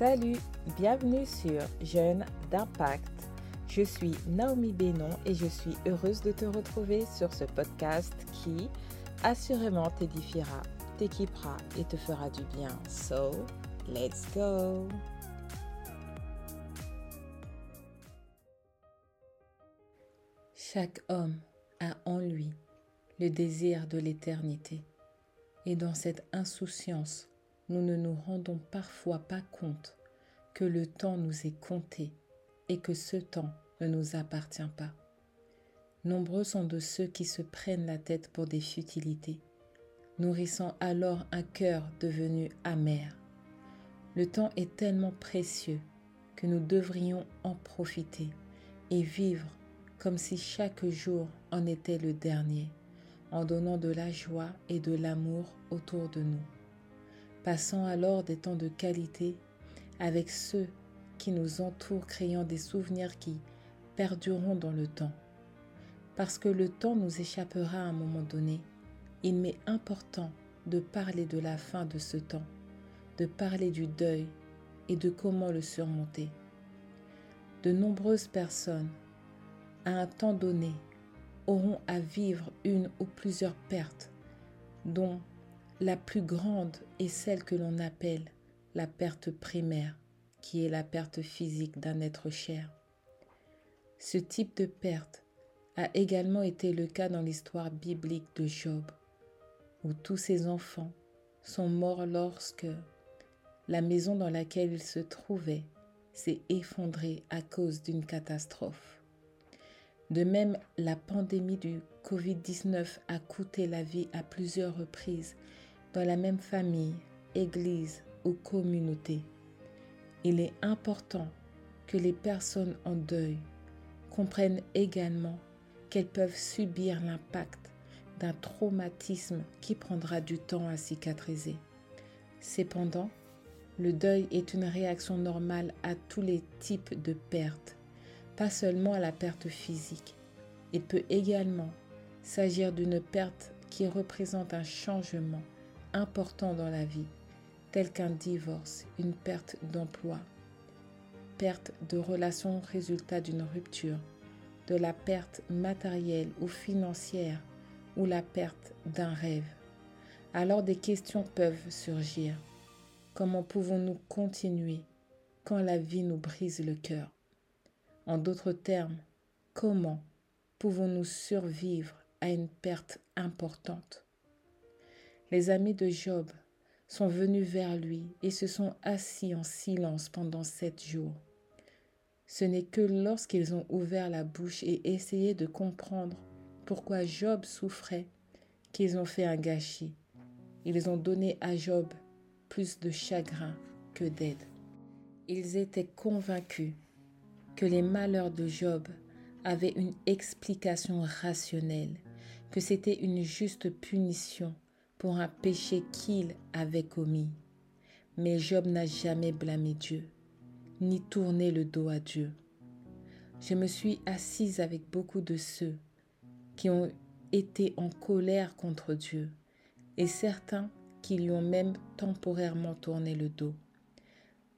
Salut, bienvenue sur Jeunes d'impact. Je suis Naomi Bénon et je suis heureuse de te retrouver sur ce podcast qui assurément t'édifiera, t'équipera et te fera du bien. So, let's go! Chaque homme a en lui le désir de l'éternité. Et dans cette insouciance, nous ne nous rendons parfois pas compte que le temps nous est compté et que ce temps ne nous appartient pas. Nombreux sont de ceux qui se prennent la tête pour des futilités, nourrissant alors un cœur devenu amer. Le temps est tellement précieux que nous devrions en profiter et vivre comme si chaque jour en était le dernier, en donnant de la joie et de l'amour autour de nous. Passant alors des temps de qualité avec ceux qui nous entourent, créant des souvenirs qui perdureront dans le temps. Parce que le temps nous échappera à un moment donné, il m'est important de parler de la fin de ce temps, de parler du deuil et de comment le surmonter. De nombreuses personnes à un temps donné, auront à vivre une ou plusieurs pertes, dont la plus grande est celle que l'on appelle la perte primaire, qui est la perte physique d'un être cher. Ce type de perte a également été le cas dans l'histoire biblique de Job, où tous ses enfants sont morts lorsque la maison dans laquelle il se trouvait s'est effondrée à cause d'une catastrophe. De même, la pandémie du Covid-19 a coûté la vie à plusieurs reprises dans la même famille, église ou communauté. Il est important que les personnes en deuil comprennent également qu'elles peuvent subir l'impact d'un traumatisme qui prendra du temps à cicatriser. Cependant, le deuil est une réaction normale à tous les types de pertes pas seulement à la perte physique. Il peut également s'agir d'une perte qui représente un changement important dans la vie, tel qu'un divorce, une perte d'emploi, perte de relation résultat d'une rupture, de la perte matérielle ou financière ou la perte d'un rêve. Alors des questions peuvent surgir. Comment pouvons-nous continuer quand la vie nous brise le cœur? En d'autres termes, comment pouvons-nous survivre à une perte importante? Les amis de Job sont venus vers lui et se sont assis en silence pendant sept jours. Ce n'est que lorsqu'ils ont ouvert la bouche et essayé de comprendre pourquoi Job souffrait qu'ils ont fait un gâchis. Ils ont donné à Job plus de chagrin que d'aide. Ils étaient convaincus que les malheurs de Job avaient une explication rationnelle, que c'était une juste punition pour un péché qu'il avait commis. Mais Job n'a jamais blâmé Dieu, ni tourné le dos à Dieu. Je me suis assise avec beaucoup de ceux qui ont été en colère contre Dieu et certains qui lui ont même temporairement tourné le dos.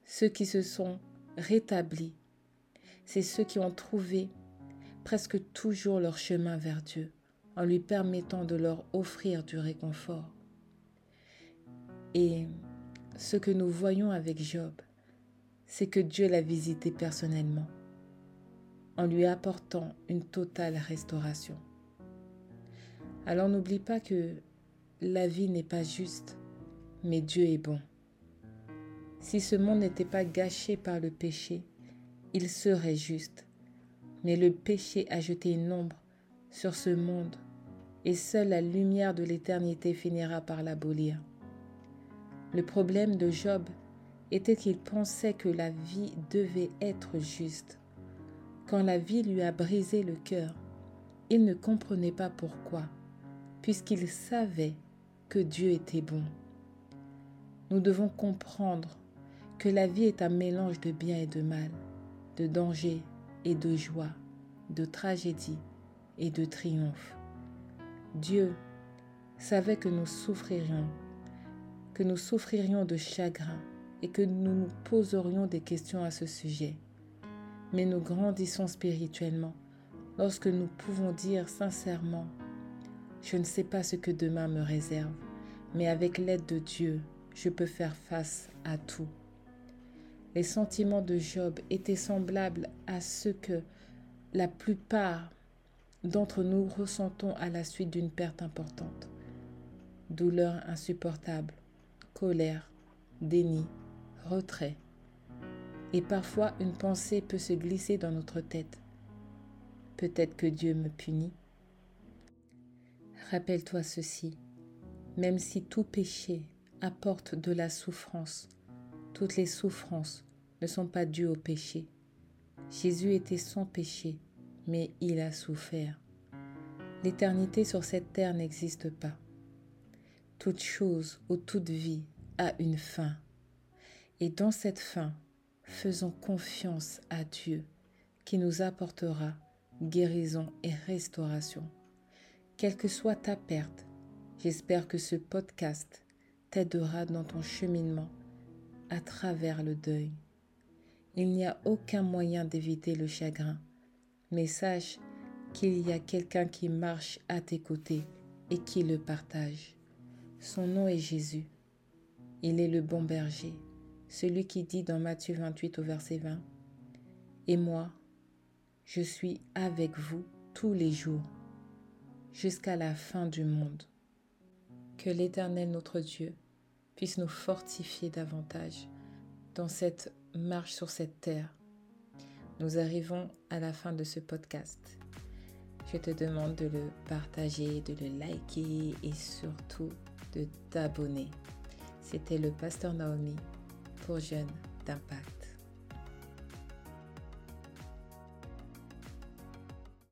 Ceux qui se sont rétablis c'est ceux qui ont trouvé presque toujours leur chemin vers Dieu en lui permettant de leur offrir du réconfort. Et ce que nous voyons avec Job, c'est que Dieu l'a visité personnellement en lui apportant une totale restauration. Alors n'oublie pas que la vie n'est pas juste, mais Dieu est bon. Si ce monde n'était pas gâché par le péché, il serait juste. Mais le péché a jeté une ombre sur ce monde et seule la lumière de l'éternité finira par l'abolir. Le problème de Job était qu'il pensait que la vie devait être juste. Quand la vie lui a brisé le cœur, il ne comprenait pas pourquoi, puisqu'il savait que Dieu était bon. Nous devons comprendre que la vie est un mélange de bien et de mal de danger et de joie, de tragédie et de triomphe. Dieu savait que nous souffririons, que nous souffririons de chagrin et que nous nous poserions des questions à ce sujet. Mais nous grandissons spirituellement lorsque nous pouvons dire sincèrement, je ne sais pas ce que demain me réserve, mais avec l'aide de Dieu, je peux faire face à tout. Les sentiments de Job étaient semblables à ceux que la plupart d'entre nous ressentons à la suite d'une perte importante. Douleur insupportable, colère, déni, retrait. Et parfois une pensée peut se glisser dans notre tête. Peut-être que Dieu me punit. Rappelle-toi ceci, même si tout péché apporte de la souffrance, toutes les souffrances ne sont pas dues au péché. Jésus était sans péché, mais il a souffert. L'éternité sur cette terre n'existe pas. Toute chose ou toute vie a une fin. Et dans cette fin, faisons confiance à Dieu qui nous apportera guérison et restauration. Quelle que soit ta perte, j'espère que ce podcast t'aidera dans ton cheminement à travers le deuil. Il n'y a aucun moyen d'éviter le chagrin, mais sache qu'il y a quelqu'un qui marche à tes côtés et qui le partage. Son nom est Jésus. Il est le bon berger, celui qui dit dans Matthieu 28 au verset 20, Et moi, je suis avec vous tous les jours jusqu'à la fin du monde. Que l'Éternel notre Dieu puisse nous fortifier davantage dans cette marche sur cette terre. Nous arrivons à la fin de ce podcast. Je te demande de le partager, de le liker et surtout de t'abonner. C'était le pasteur Naomi pour Jeunes d'impact.